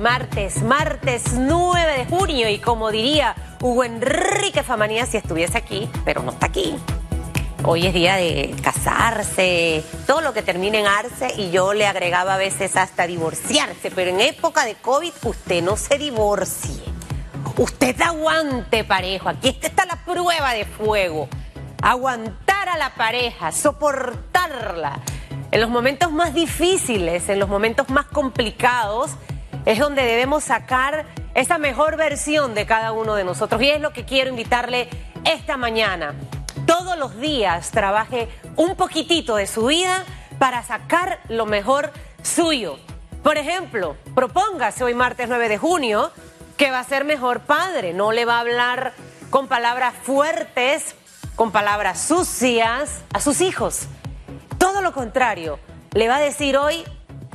martes, martes 9 de junio y como diría Hugo Enrique Famanía si estuviese aquí, pero no está aquí. Hoy es día de casarse, todo lo que termine en arse y yo le agregaba a veces hasta divorciarse, pero en época de COVID usted no se divorcie. Usted aguante parejo, aquí está la prueba de fuego. Aguantar a la pareja, soportarla. En los momentos más difíciles, en los momentos más complicados, es donde debemos sacar esa mejor versión de cada uno de nosotros. Y es lo que quiero invitarle esta mañana. Todos los días trabaje un poquitito de su vida para sacar lo mejor suyo. Por ejemplo, propóngase hoy martes 9 de junio que va a ser mejor padre. No le va a hablar con palabras fuertes, con palabras sucias a sus hijos. Todo lo contrario, le va a decir hoy,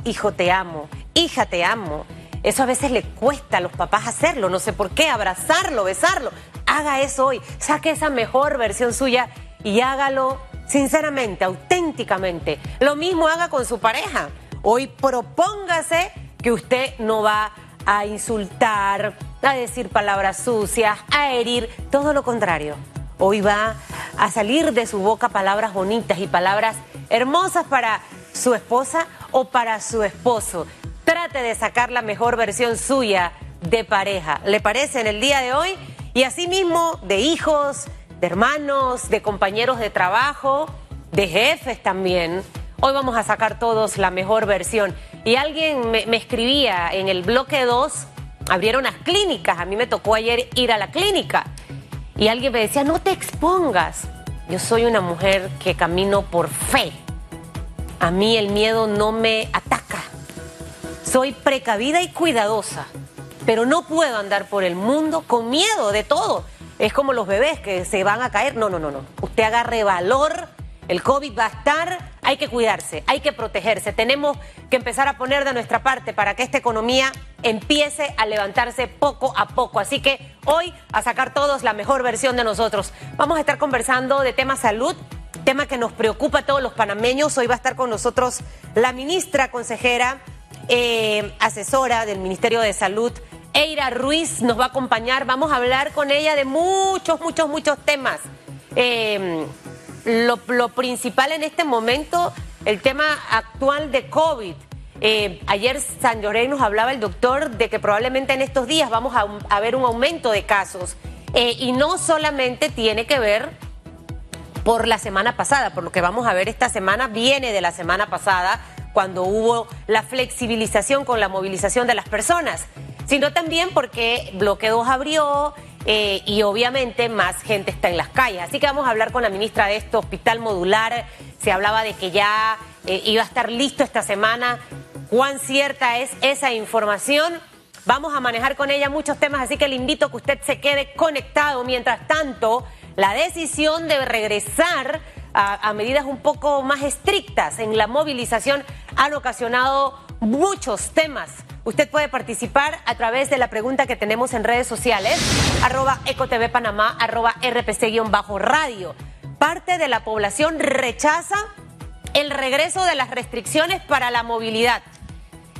hijo te amo, hija te amo, eso a veces le cuesta a los papás hacerlo, no sé por qué, abrazarlo, besarlo. Haga eso hoy, saque esa mejor versión suya y hágalo sinceramente, auténticamente. Lo mismo haga con su pareja. Hoy propóngase que usted no va a insultar, a decir palabras sucias, a herir, todo lo contrario. Hoy va a salir de su boca palabras bonitas y palabras hermosas para su esposa o para su esposo trate de sacar la mejor versión suya de pareja. ¿Le parece en el día de hoy? Y asimismo de hijos, de hermanos, de compañeros de trabajo, de jefes también. Hoy vamos a sacar todos la mejor versión. Y alguien me, escribía en el bloque 2, abrieron las clínicas. A mí me tocó ayer ir a la clínica. Y alguien me decía, no te expongas. Yo soy una mujer que camino por fe. A mí el miedo no me ataca. Soy precavida y cuidadosa, pero no puedo andar por el mundo con miedo de todo. Es como los bebés que se van a caer. No, no, no, no. Usted agarre valor. El COVID va a estar, hay que cuidarse, hay que protegerse. Tenemos que empezar a poner de nuestra parte para que esta economía empiece a levantarse poco a poco. Así que hoy a sacar todos la mejor versión de nosotros. Vamos a estar conversando de tema salud, tema que nos preocupa a todos los panameños. Hoy va a estar con nosotros la ministra consejera eh, asesora del Ministerio de Salud. Eira Ruiz nos va a acompañar. Vamos a hablar con ella de muchos, muchos, muchos temas. Eh, lo, principal en este momento, el tema actual de COVID. Eh, ayer San Lloré nos hablaba el doctor de que probablemente en estos días vamos a, a ver un aumento de casos. y no solamente tiene que ver por la semana pasada, por lo que vamos a ver esta semana, viene de la semana pasada, cuando hubo la flexibilización con la movilización de las personas, sino también porque Bloque 2 abrió eh, y obviamente más gente está en las calles. Así que vamos a hablar con la ministra de esto, hospital modular. Se hablaba de que ya eh, iba a estar listo esta semana. ¿Cuán cierta es esa información? Vamos a manejar con ella muchos temas, así que le invito a que usted se quede conectado. Mientras tanto, la decisión de regresar a, medidas un poco más estrictas en la movilización han ocasionado muchos temas. Usted puede participar a través de la pregunta que tenemos en redes sociales, arroba ecotv panamá, arroba rpc-radio. Parte de la población rechaza el regreso de las restricciones para la movilidad.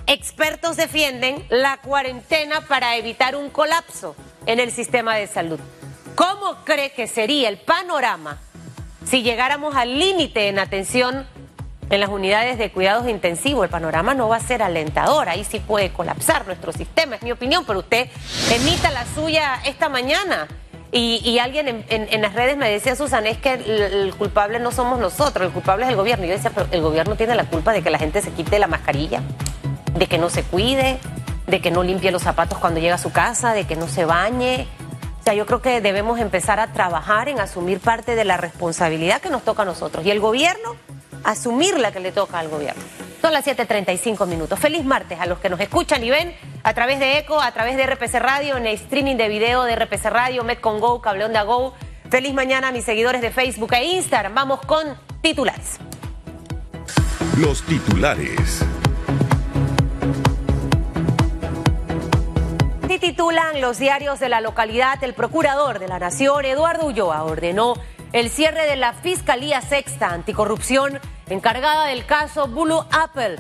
Expertos defienden la cuarentena para evitar un colapso en el sistema de salud. ¿Cómo cree que sería el panorama si llegáramos al límite en atención en las unidades de cuidados intensivos, el panorama no va a ser alentador. Ahí sí puede colapsar nuestro sistema, es mi opinión, pero usted emita la suya esta mañana. Y, alguien en, las redes me decía, Susan, es que el, culpable no somos nosotros, el culpable es el gobierno. Y yo decía, pero el gobierno tiene la culpa de que la gente se quite la mascarilla, de que no se cuide, de que no limpie los zapatos cuando llega a su casa, de que no se bañe sea, yo creo que debemos empezar a trabajar en asumir parte de la responsabilidad que nos toca a nosotros y el gobierno asumir la que le toca al gobierno. Son las 7:35 minutos. Feliz martes a los que nos escuchan y ven a través de ECO, a través de RPC Radio, en el streaming de video de RPC Radio, Metcon Go, Cable Onda Go. Feliz mañana a mis seguidores de Facebook e Instagram. Vamos con titulares. Los titulares. Titulan los diarios de la localidad, el procurador de la Nación, Eduardo Ulloa, ordenó el cierre de la Fiscalía Sexta Anticorrupción encargada del caso Blue Apple.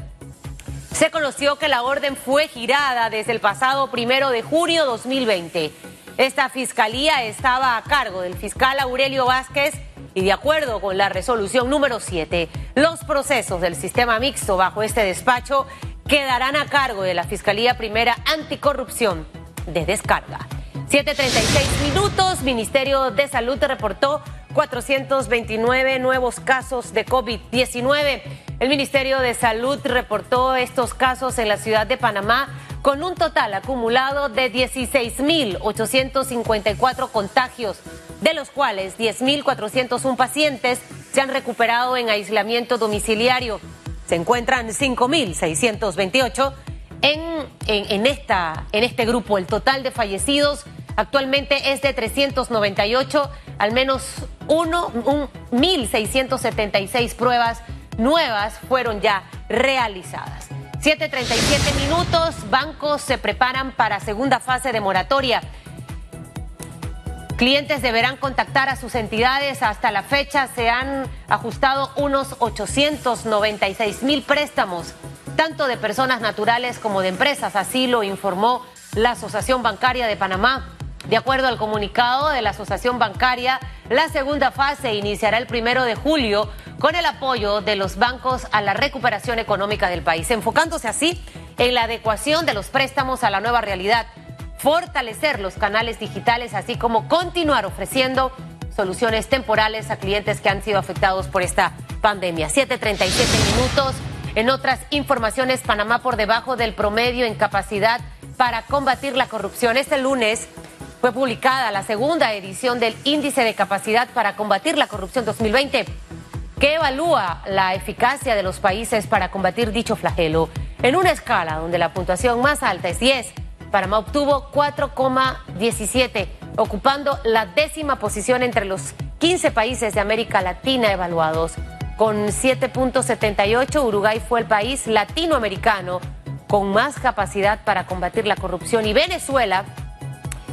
se conoció que la orden fue girada desde el pasado primero de junio 2020. Esta fiscalía estaba a cargo del fiscal Aurelio Vázquez y de acuerdo con la resolución número 7, los procesos del sistema mixto bajo este despacho quedarán a cargo de la Fiscalía Primera Anticorrupción de Descarga. 7.36 minutos, Ministerio de Salud reportó 429 nuevos casos de COVID-19. El Ministerio de Salud reportó estos casos en la ciudad de Panamá con un total acumulado de 16.854 contagios, de los cuales 10.401 pacientes se han recuperado en aislamiento domiciliario. Se encuentran 5.628 en, en, esta, en este grupo. El total de fallecidos actualmente es de 398, al menos 1.676 pruebas nuevas fueron ya realizadas. 7.37 minutos, bancos se preparan para segunda fase de moratoria. Clientes deberán contactar a sus entidades. Hasta la fecha se han ajustado unos 896 mil préstamos, tanto de personas naturales como de empresas. Así lo informó la Asociación Bancaria de Panamá. De acuerdo al comunicado de la Asociación Bancaria, la segunda fase iniciará el primero de julio con el apoyo de los bancos a la recuperación económica del país, enfocándose así en la adecuación de los préstamos a la nueva realidad, fortalecer los canales digitales, así como continuar ofreciendo soluciones temporales a clientes que han sido afectados por esta pandemia. 7.37 minutos. En otras informaciones, Panamá por debajo del promedio en capacidad para combatir la corrupción. Este lunes fue publicada la segunda edición del Índice de Capacidad para Combatir la Corrupción 2020, que evalúa la eficacia de los países para combatir dicho flagelo. En una escala donde la puntuación más alta es 10, Panamá obtuvo 4,17, ocupando la décima posición entre los 15 países de América Latina evaluados. Con 7.78, Uruguay fue el país latinoamericano con más capacidad para combatir la corrupción y Venezuela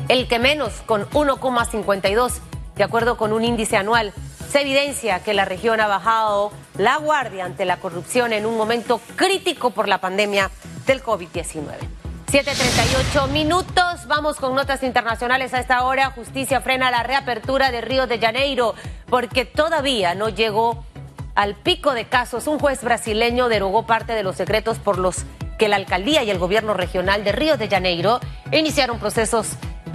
el que menos con 1,52, de acuerdo con un índice anual. Se evidencia que la región ha bajado la guardia ante la corrupción en un momento crítico por la pandemia del COVID-19. 7.38 minutos, vamos con notas internacionales a esta hora. Justicia frena la reapertura de Río de Janeiro porque todavía no llegó al pico de casos. Un juez brasileño derogó parte de los secretos por los que la alcaldía y el gobierno regional de Río de Janeiro iniciaron procesos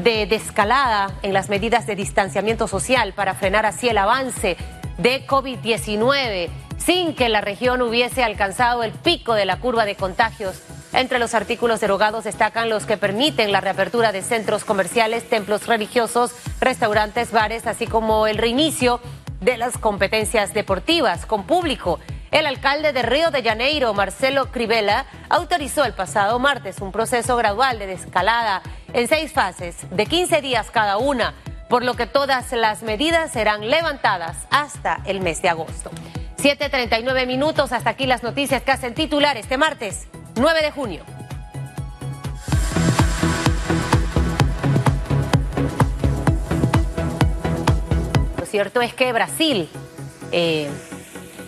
de descalada en las medidas de distanciamiento social para frenar así el avance de COVID-19 sin que la región hubiese alcanzado el pico de la curva de contagios. Entre los artículos derogados destacan los que permiten la reapertura de centros comerciales, templos religiosos, restaurantes, bares, así como el reinicio de las competencias deportivas con público. El alcalde de Río de Janeiro, Marcelo Crivella, autorizó el pasado martes un proceso gradual de descalada en seis fases de 15 días cada una, por lo que todas las medidas serán levantadas hasta el mes de agosto. 7.39 minutos, hasta aquí las noticias que hacen titular este martes, 9 de junio. Lo cierto es que Brasil... Eh,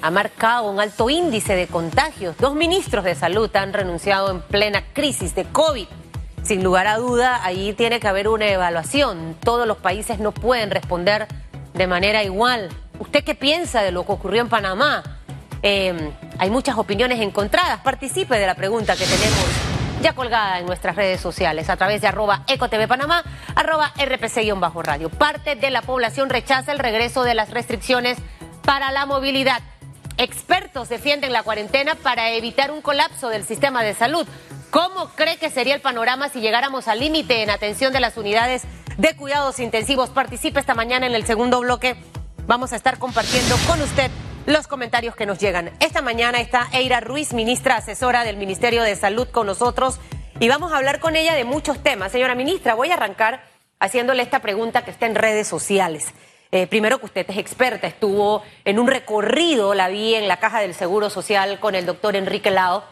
ha marcado un alto índice de contagios. Dos ministros de salud han renunciado en plena crisis de COVID. Sin lugar a duda, ahí tiene que haber una evaluación. Todos los países no pueden responder de manera igual. ¿Usted qué piensa de lo que ocurrió en Panamá? Eh, hay muchas opiniones encontradas. Participe de la pregunta que tenemos ya colgada en nuestras redes sociales a través de arroba ecotv panamá, arroba rpc-radio. Parte de la población rechaza el regreso de las restricciones para la movilidad. Expertos defienden la cuarentena para evitar un colapso del sistema de salud. ¿Cómo cree que sería el panorama si llegáramos al límite en atención de las unidades de cuidados intensivos? Participe esta mañana en el segundo bloque. Vamos a estar compartiendo con usted los comentarios que nos llegan. Esta mañana está Eira Ruiz, ministra asesora del Ministerio de Salud, con nosotros y vamos a hablar con ella de muchos temas. Señora ministra, voy a arrancar haciéndole esta pregunta que está en redes sociales. Eh, primero que usted es experta, estuvo en un recorrido, la vi en la Caja del Seguro Social con el doctor Enrique Lao,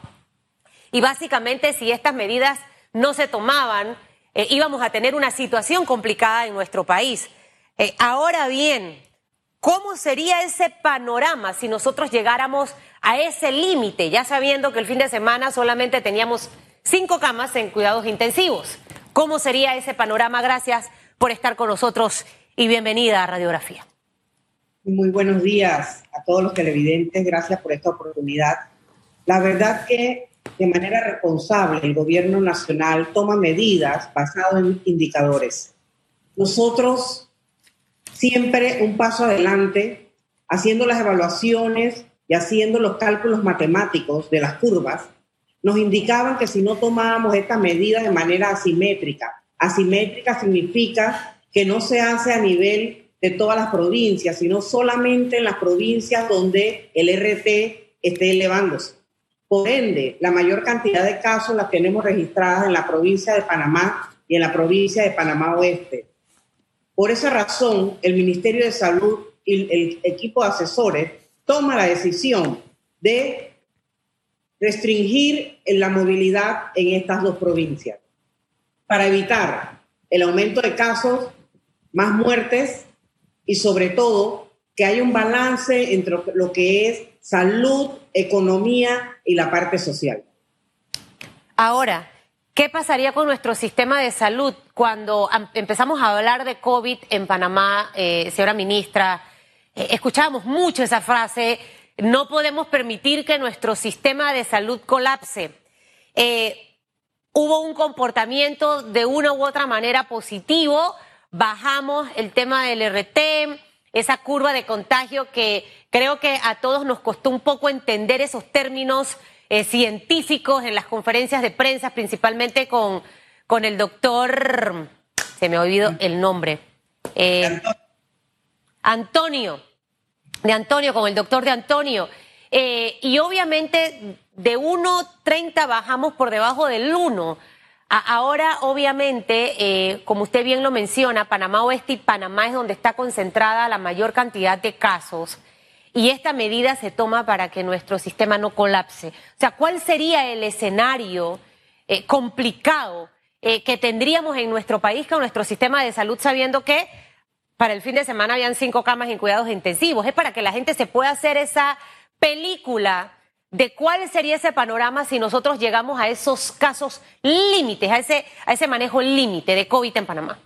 y básicamente si estas medidas no se tomaban, eh, íbamos a tener una situación complicada en nuestro país. Eh, ahora bien, ¿Cómo sería ese panorama si nosotros llegáramos a ese límite, ya sabiendo que el fin de semana solamente teníamos cinco camas en cuidados intensivos? ¿Cómo sería ese panorama? Gracias por estar con nosotros y bienvenida a Radiografía. Muy buenos días a todos los televidentes. Gracias por esta oportunidad. La verdad que de manera responsable el gobierno nacional toma medidas basadas en indicadores. Nosotros siempre un paso adelante, haciendo las evaluaciones y haciendo los cálculos matemáticos de las curvas, nos indicaban que si no tomábamos esta medida de manera asimétrica, asimétrica significa que no se hace a nivel de todas las provincias, sino solamente en las provincias donde el RT esté elevándose. Por ende, la mayor cantidad de casos las tenemos registradas en la provincia de Panamá y en la provincia de Panamá Oeste. Por esa razón, el Ministerio de Salud y el equipo de asesores toma la decisión de restringir la movilidad en estas dos provincias para evitar el aumento de casos, más muertes y sobre todo que haya un balance entre lo que es salud, economía y la parte social. Ahora, ¿qué pasaría con nuestro sistema de salud cuando empezamos a hablar de COVID en Panamá, eh, señora ministra? Eh, escuchábamos mucho esa frase, no podemos permitir que nuestro sistema de salud colapse. Eh, hubo un comportamiento de una u otra manera positivo bajamos el tema del RT, esa curva de contagio que creo que a todos nos costó un poco entender esos términos eh, científicos en las conferencias de prensa, principalmente con, con el doctor, se me ha olvidado el nombre, eh, Antonio, de Antonio, con el doctor de Antonio. Eh, y obviamente de 1.30 bajamos por debajo del 1. Ahora, obviamente, como usted bien lo menciona, Panamá Oeste y Panamá es donde está concentrada la mayor cantidad de casos. Y esta medida se toma para que nuestro sistema no colapse. O sea, ¿cuál sería el escenario eh, complicado eh, que tendríamos en nuestro país con nuestro sistema de salud sabiendo que para el fin de semana habían cinco camas en cuidados intensivos? Es para que la gente se pueda hacer esa película de cuál sería ese panorama si nosotros llegamos a esos casos límites, a ese, a ese manejo límite de COVID en Panamá.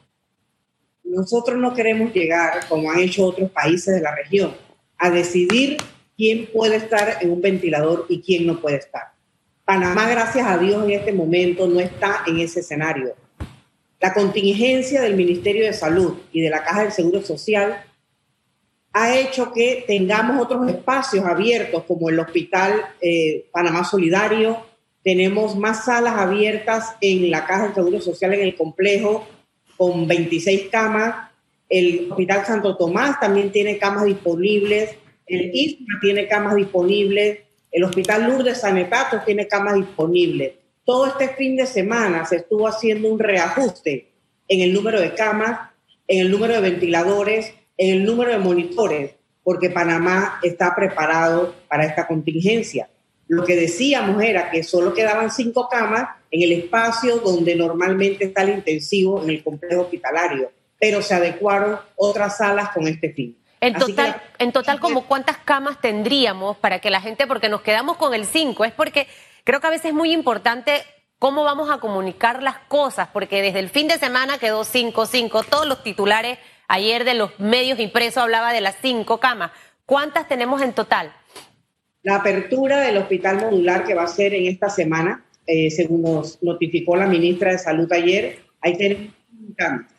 Nosotros no queremos llegar, como han hecho otros países de la región, a decidir quién puede estar en un ventilador y quién no puede estar. Panamá, gracias a Dios, en este momento no está en ese escenario. La contingencia del Ministerio de Salud y de la Caja del Seguro Social ha hecho que tengamos otros espacios abiertos, como el Hospital eh, Panamá Solidario. Tenemos más salas abiertas en la Caja de Seguro Social en el complejo, con 26 camas. El Hospital Santo Tomás también tiene camas disponibles. El ISMA tiene camas disponibles. El Hospital Lourdes Sanetato tiene camas disponibles. Todo este fin de semana se estuvo haciendo un reajuste en el número de camas, en el número de ventiladores, el número de monitores, porque Panamá está preparado para esta contingencia. Lo que decíamos era que solo quedaban cinco camas en el espacio donde normalmente está el intensivo en el complejo hospitalario, pero se adecuaron otras salas con este fin. En total, en total, como cuántas camas tendríamos para que la gente, porque nos quedamos con el cinco, es porque creo que a veces es muy importante cómo vamos a comunicar las cosas, porque desde el fin de semana quedó cinco, cinco, todos los titulares Ayer de los medios impresos hablaba de las cinco camas. ¿Cuántas tenemos en total? La apertura del hospital modular que va a ser en esta semana, eh, según nos notificó la ministra de Salud ayer, hay tenemos camas.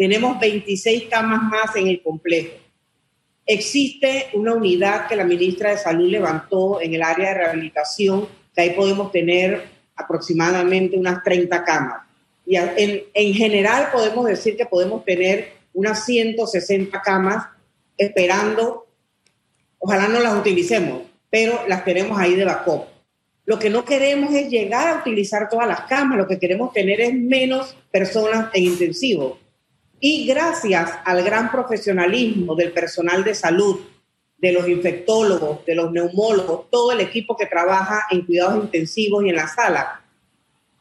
Tenemos 26 camas más en el complejo. Existe una unidad que la ministra de Salud levantó en el área de rehabilitación, que ahí podemos tener aproximadamente unas 30 camas. Y en, en general podemos decir que podemos tener unas 160 camas esperando, ojalá no las utilicemos, pero las tenemos ahí de backup. Lo que no queremos es llegar a utilizar todas las camas, lo que queremos tener es menos personas en intensivo. Y gracias al gran profesionalismo del personal de salud, de los infectólogos, de los neumólogos, todo el equipo que trabaja en cuidados intensivos y en la sala,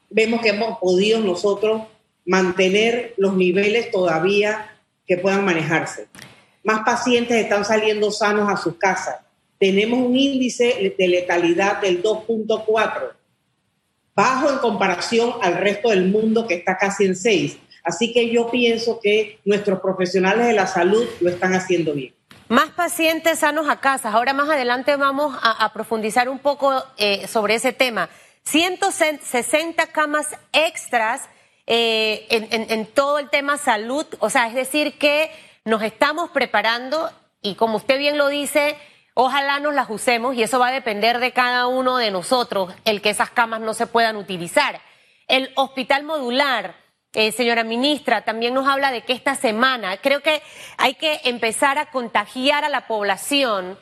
vemos que hemos podido nosotros mantener los niveles todavía que puedan manejarse. más pacientes están saliendo sanos a sus casas. Tenemos un índice de letalidad del 2.4, bajo en comparación al resto del mundo que está casi en 6. Así que yo pienso que nuestros profesionales de la salud lo están haciendo bien. Más pacientes sanos a casa. Ahora más adelante vamos a, profundizar un poco eh, sobre ese tema. 160 camas extras eh, en, todo el tema salud. O sea, es decir, que nos estamos preparando y como usted bien lo dice, ojalá nos las usemos y eso va a depender de cada uno de nosotros, el que esas camas no se puedan utilizar. El hospital modular, eh, señora ministra, también nos habla de que esta semana creo que hay que empezar a contagiar a la población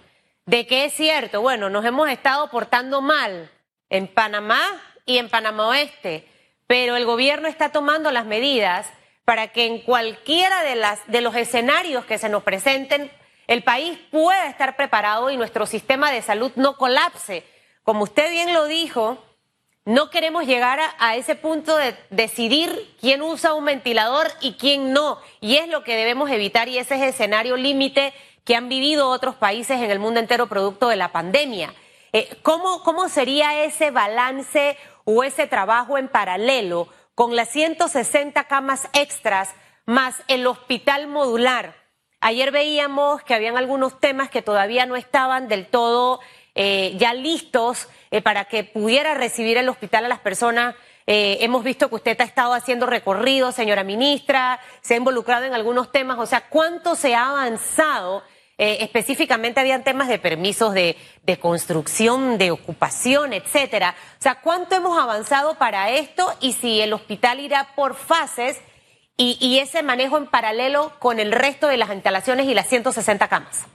de que es cierto, bueno, nos hemos estado portando mal en Panamá y en Panamá Oeste pero el gobierno está tomando las medidas para que en cualquiera de, las, de los escenarios que se nos presenten, el país pueda estar preparado y nuestro sistema de salud no colapse. Como usted bien lo dijo, no queremos llegar a, ese punto de decidir quién usa un ventilador y quién no. Y es lo que debemos evitar y ese es el escenario límite que han vivido otros países en el mundo entero producto de la pandemia. Eh, ¿cómo, ¿Cómo sería ese balance o ese trabajo en paralelo con las 160 camas extras más el hospital modular. Ayer veíamos que habían algunos temas que todavía no estaban del todo eh, ya listos eh, para que pudiera recibir el hospital a las personas. Eh, hemos visto que usted ha estado haciendo recorridos, señora ministra, se ha involucrado en algunos temas. O sea, ¿cuánto se ha avanzado específicamente habían temas de permisos de, construcción, de ocupación, etcétera. O sea, ¿cuánto hemos avanzado para esto y si el hospital irá por fases y, ese manejo en paralelo con el resto de las instalaciones y las 160 camas?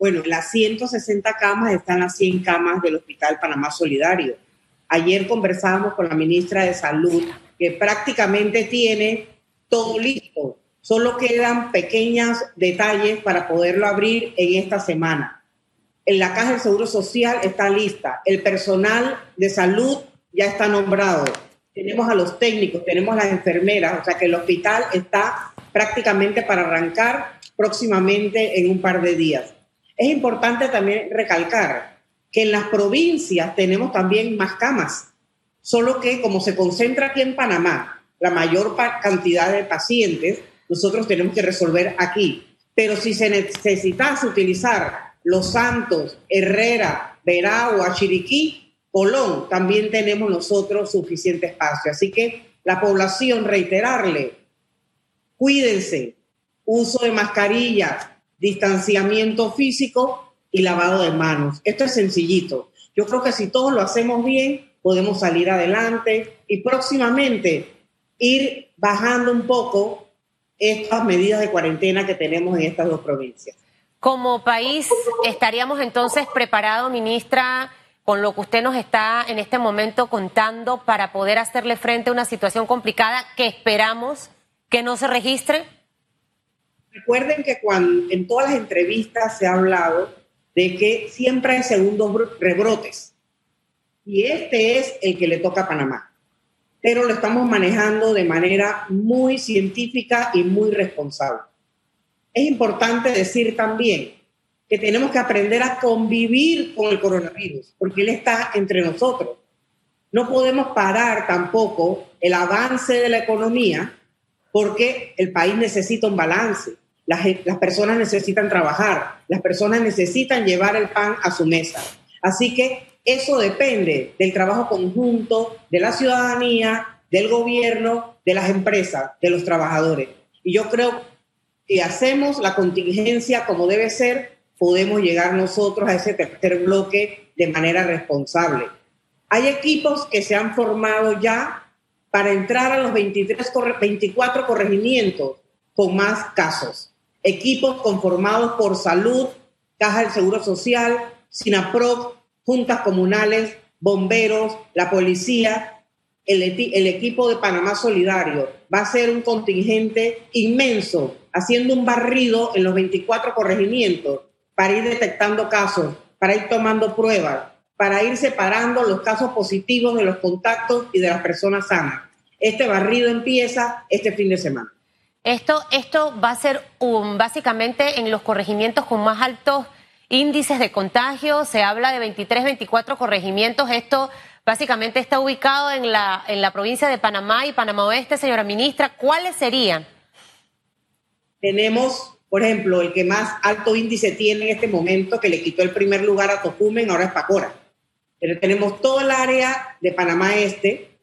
Bueno, las 160 camas están las 100 camas del Hospital Panamá Solidario. Ayer conversábamos con la ministra de Salud, que prácticamente tiene todo listo Solo quedan pequeños detalles para poderlo abrir en esta semana. En la Caja del Seguro Social está lista. El personal de salud ya está nombrado. Tenemos a los técnicos, tenemos a las enfermeras, o sea que el hospital está prácticamente para arrancar próximamente en un par de días. Es importante también recalcar que en las provincias tenemos también más camas, solo que como se concentra aquí en Panamá la mayor cantidad de pacientes, nosotros tenemos que resolver aquí. Pero si se necesitase utilizar Los Santos, Herrera, Veragua, Chiriquí, Colón, también tenemos nosotros suficiente espacio. Así que la población, reiterarle, cuídense, uso de mascarillas, distanciamiento físico y lavado de manos. Esto es sencillito. Yo creo que si todos lo hacemos bien, podemos salir adelante y próximamente ir bajando un poco estas medidas de cuarentena que tenemos en estas dos provincias. Como país, ¿estaríamos entonces preparados, ministra, con lo que usted nos está en este momento contando para poder hacerle frente a una situación complicada que esperamos que no se registre? Recuerden que cuando en todas las entrevistas se ha hablado de que siempre hay segundos rebrotes y este es el que le toca a Panamá pero lo estamos manejando de manera muy científica y muy responsable. Es importante decir también que tenemos que aprender a convivir con el coronavirus, porque él está entre nosotros. No podemos parar tampoco el avance de la economía porque el país necesita un balance. Las, personas necesitan trabajar, las personas necesitan llevar el pan a su mesa. Así que eso depende del trabajo conjunto de la ciudadanía, del gobierno, de las empresas, de los trabajadores. Y yo creo que hacemos la contingencia como debe ser, podemos llegar nosotros a ese tercer bloque de manera responsable. Hay equipos que se han formado ya para entrar a los 23, 24 corregimientos con más casos. Equipos conformados por salud, Caja del Seguro Social, SINAPROC, juntas comunales, bomberos, la policía, el, el, equipo de Panamá Solidario. Va a ser un contingente inmenso, haciendo un barrido en los 24 corregimientos para ir detectando casos, para ir tomando pruebas, para ir separando los casos positivos de los contactos y de las personas sanas. Este barrido empieza este fin de semana. Esto, esto va a ser um, básicamente en los corregimientos con más altos índices de contagio. Se habla de 23, 24 corregimientos. Esto básicamente está ubicado en la, en la provincia de Panamá y Panamá Oeste, señora ministra. ¿Cuáles serían? Tenemos, por ejemplo, el que más alto índice tiene en este momento, que le quitó el primer lugar a Tocumen, ahora es Pacora. Pero tenemos todo el área de Panamá Este,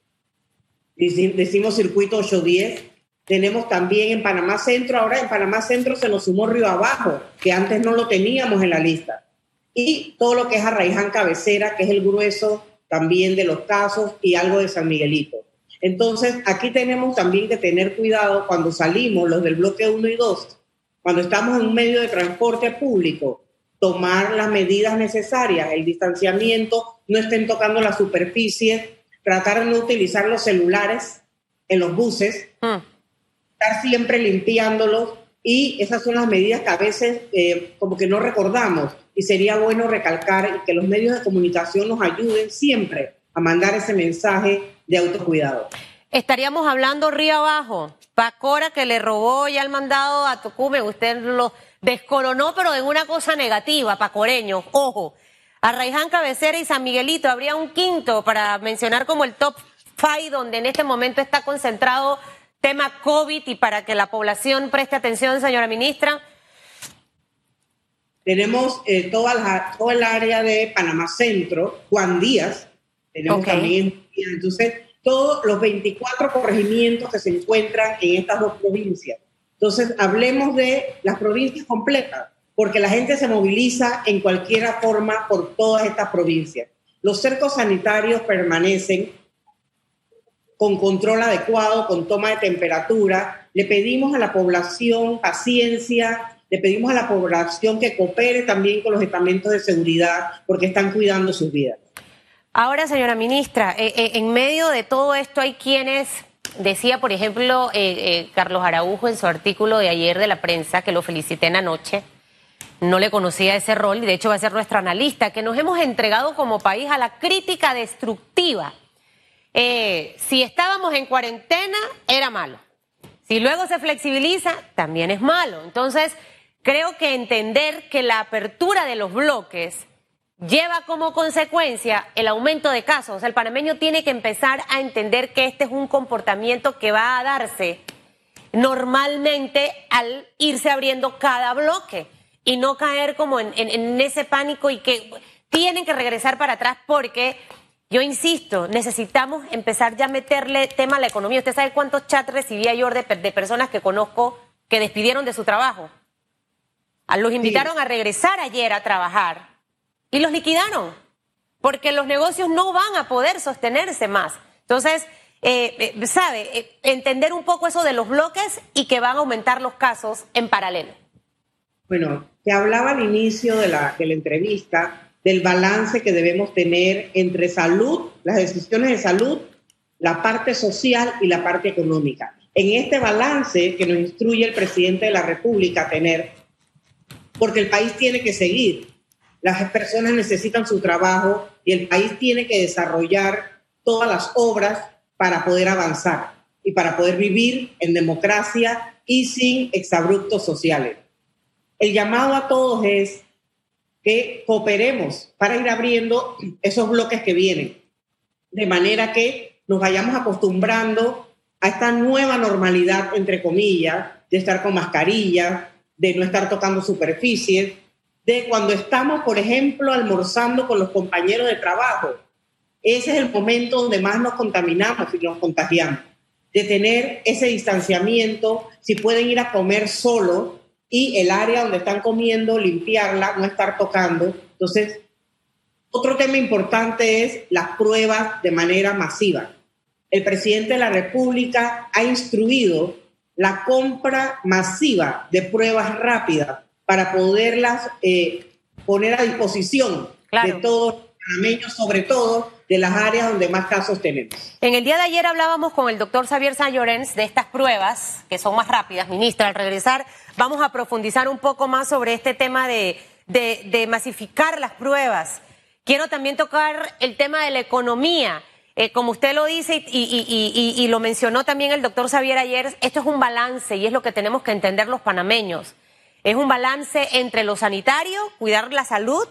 decimos circuito 810. Tenemos también en Panamá Centro, ahora en Panamá Centro se nos sumó Río Abajo, que antes no lo teníamos en la lista. Y todo lo que es Arraiján Cabecera, que es el grueso también de los casos, y algo de San Miguelito. Entonces, aquí tenemos también que tener cuidado cuando salimos, los del bloque 1 y 2, cuando estamos en un medio de transporte público, tomar las medidas necesarias, el distanciamiento, no estén tocando la superficie, tratar de no utilizar los celulares en los buses, mm. Estar siempre limpiándolos y esas son las medidas que a veces eh, como que no recordamos y sería bueno recalcar que los medios de comunicación nos ayuden siempre a mandar ese mensaje de autocuidado. Estaríamos hablando río abajo, Pacora que le robó ya el mandado a Tocumen, usted lo descoronó, pero en una cosa negativa, pacoreño, ojo. A Raiján Cabecera y San Miguelito habría un quinto para mencionar como el top five, donde en este momento está concentrado tema COVID y para que la población preste atención, señora ministra. Tenemos eh, toda, todo el área de Panamá Centro, Juan Díaz, tenemos también, entonces, todos los 24 corregimientos que se encuentran en estas dos provincias. Entonces, hablemos de las provincias completas, porque la gente se moviliza en cualquier forma por todas estas provincias. Los cercos sanitarios permanecen con control adecuado, con toma de temperatura. Le pedimos a la población paciencia, le pedimos a la población que coopere también con los estamentos de seguridad, porque están cuidando sus vidas. Ahora, señora ministra, eh, eh, en medio de todo esto hay quienes Decía, por ejemplo, eh, Carlos Araujo en su artículo de ayer de la prensa, que lo felicité en anoche, no le conocía ese rol y de hecho va a ser nuestro analista, que nos hemos entregado como país a la crítica destructiva. Si estábamos en cuarentena, era malo. Si luego se flexibiliza, también es malo. Entonces, creo que entender que la apertura de los bloques lleva como consecuencia el aumento de casos. El panameño tiene que empezar a entender que este es un comportamiento que va a darse normalmente al irse abriendo cada bloque y no caer como en, ese pánico y que tienen que regresar para atrás porque yo insisto, necesitamos empezar ya a meterle tema a la economía. ¿Usted sabe cuántos chats recibía yo de, personas que conozco que despidieron de su trabajo? Los invitaron a regresar ayer a trabajar y los liquidaron, porque los negocios no van a poder sostenerse más. Entonces, eh, eh, sabe, eh, entender un poco eso de los bloques y que van a aumentar los casos en paralelo. Bueno, te hablaba al inicio de la, de la entrevista del balance que debemos tener entre salud, las decisiones de salud, la parte social y la parte económica. En este balance que nos instruye el presidente de la República a tener, porque el país tiene que seguir, las personas necesitan su trabajo y el país tiene que desarrollar todas las obras para poder avanzar y para poder vivir en democracia y sin exabruptos sociales. El llamado a todos es que cooperemos para ir abriendo esos bloques que vienen, de manera que nos vayamos acostumbrando a esta nueva normalidad, entre comillas, de estar con mascarilla, de no estar tocando superficies, de cuando estamos, por ejemplo, almorzando con los compañeros de trabajo. Ese es el momento donde más nos contaminamos y nos contagiamos. De tener ese distanciamiento, si pueden ir a comer solo y el área donde están comiendo, limpiarla, no estar tocando. Entonces, otro tema importante es las pruebas de manera masiva. El presidente de la República ha instruido la compra masiva de pruebas rápidas para poderlas eh, poner a disposición de todos los panameños, sobre todo de las áreas donde más casos tenemos. En el día de ayer hablábamos con el doctor Xavier San de estas pruebas, que son más rápidas, ministra. Al regresar vamos a profundizar un poco más sobre este tema de, de, de masificar las pruebas. Quiero también tocar el tema de la economía. eh, como usted lo dice y, lo mencionó también el doctor Xavier ayer, esto es un balance y es lo que tenemos que entender los panameños. Es un balance entre lo sanitario, cuidar la salud,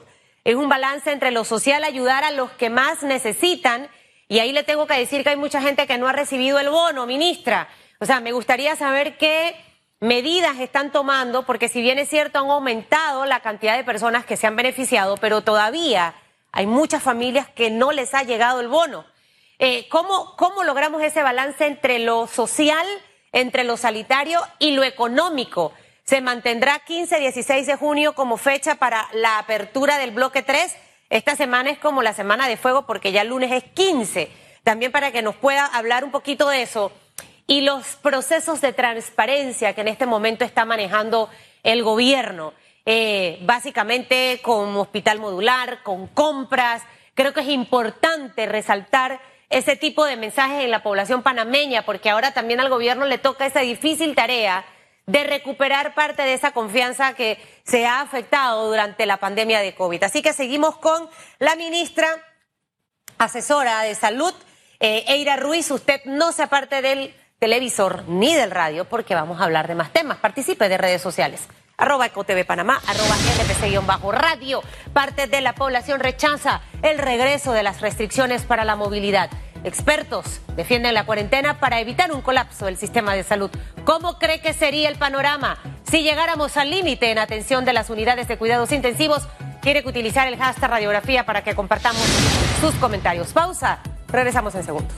es un balance entre lo social, ayudar a los que más necesitan. Y ahí le tengo que decir que hay mucha gente que no ha recibido el bono, ministra. O sea, me gustaría saber qué medidas están tomando, porque si bien es cierto, han aumentado la cantidad de personas que se han beneficiado, pero todavía hay muchas familias que no les ha llegado el bono. Eh, ¿cómo, ¿Cómo logramos ese balance entre lo social, entre lo sanitario y lo económico? ¿Se mantendrá 15, 16 de junio como fecha para la apertura del bloque 3? Esta semana es como la semana de fuego porque ya el lunes es 15. También para que nos pueda hablar un poquito de eso y los procesos de transparencia que en este momento está manejando el gobierno, eh, básicamente con hospital modular, con compras. Creo que es importante resaltar ese tipo de mensajes en la población panameña, porque ahora también al gobierno le toca esa difícil tarea de recuperar parte de esa confianza que se ha afectado durante la pandemia de COVID. Así que seguimos con la ministra asesora de salud, eh, Eira Ruiz. Usted no se aparte del televisor ni del radio porque vamos a hablar de más temas. Participe de redes sociales arroba EcoTV Panamá, arroba NPC-radio. Parte de la población rechaza el regreso de las restricciones para la movilidad. Expertos defienden la cuarentena para evitar un colapso del sistema de salud. ¿Cómo cree que sería el panorama si llegáramos al límite en atención de las unidades de cuidados intensivos? Quiere que utilizar el hashtag radiografía para que compartamos sus comentarios. Pausa. Regresamos en segundos.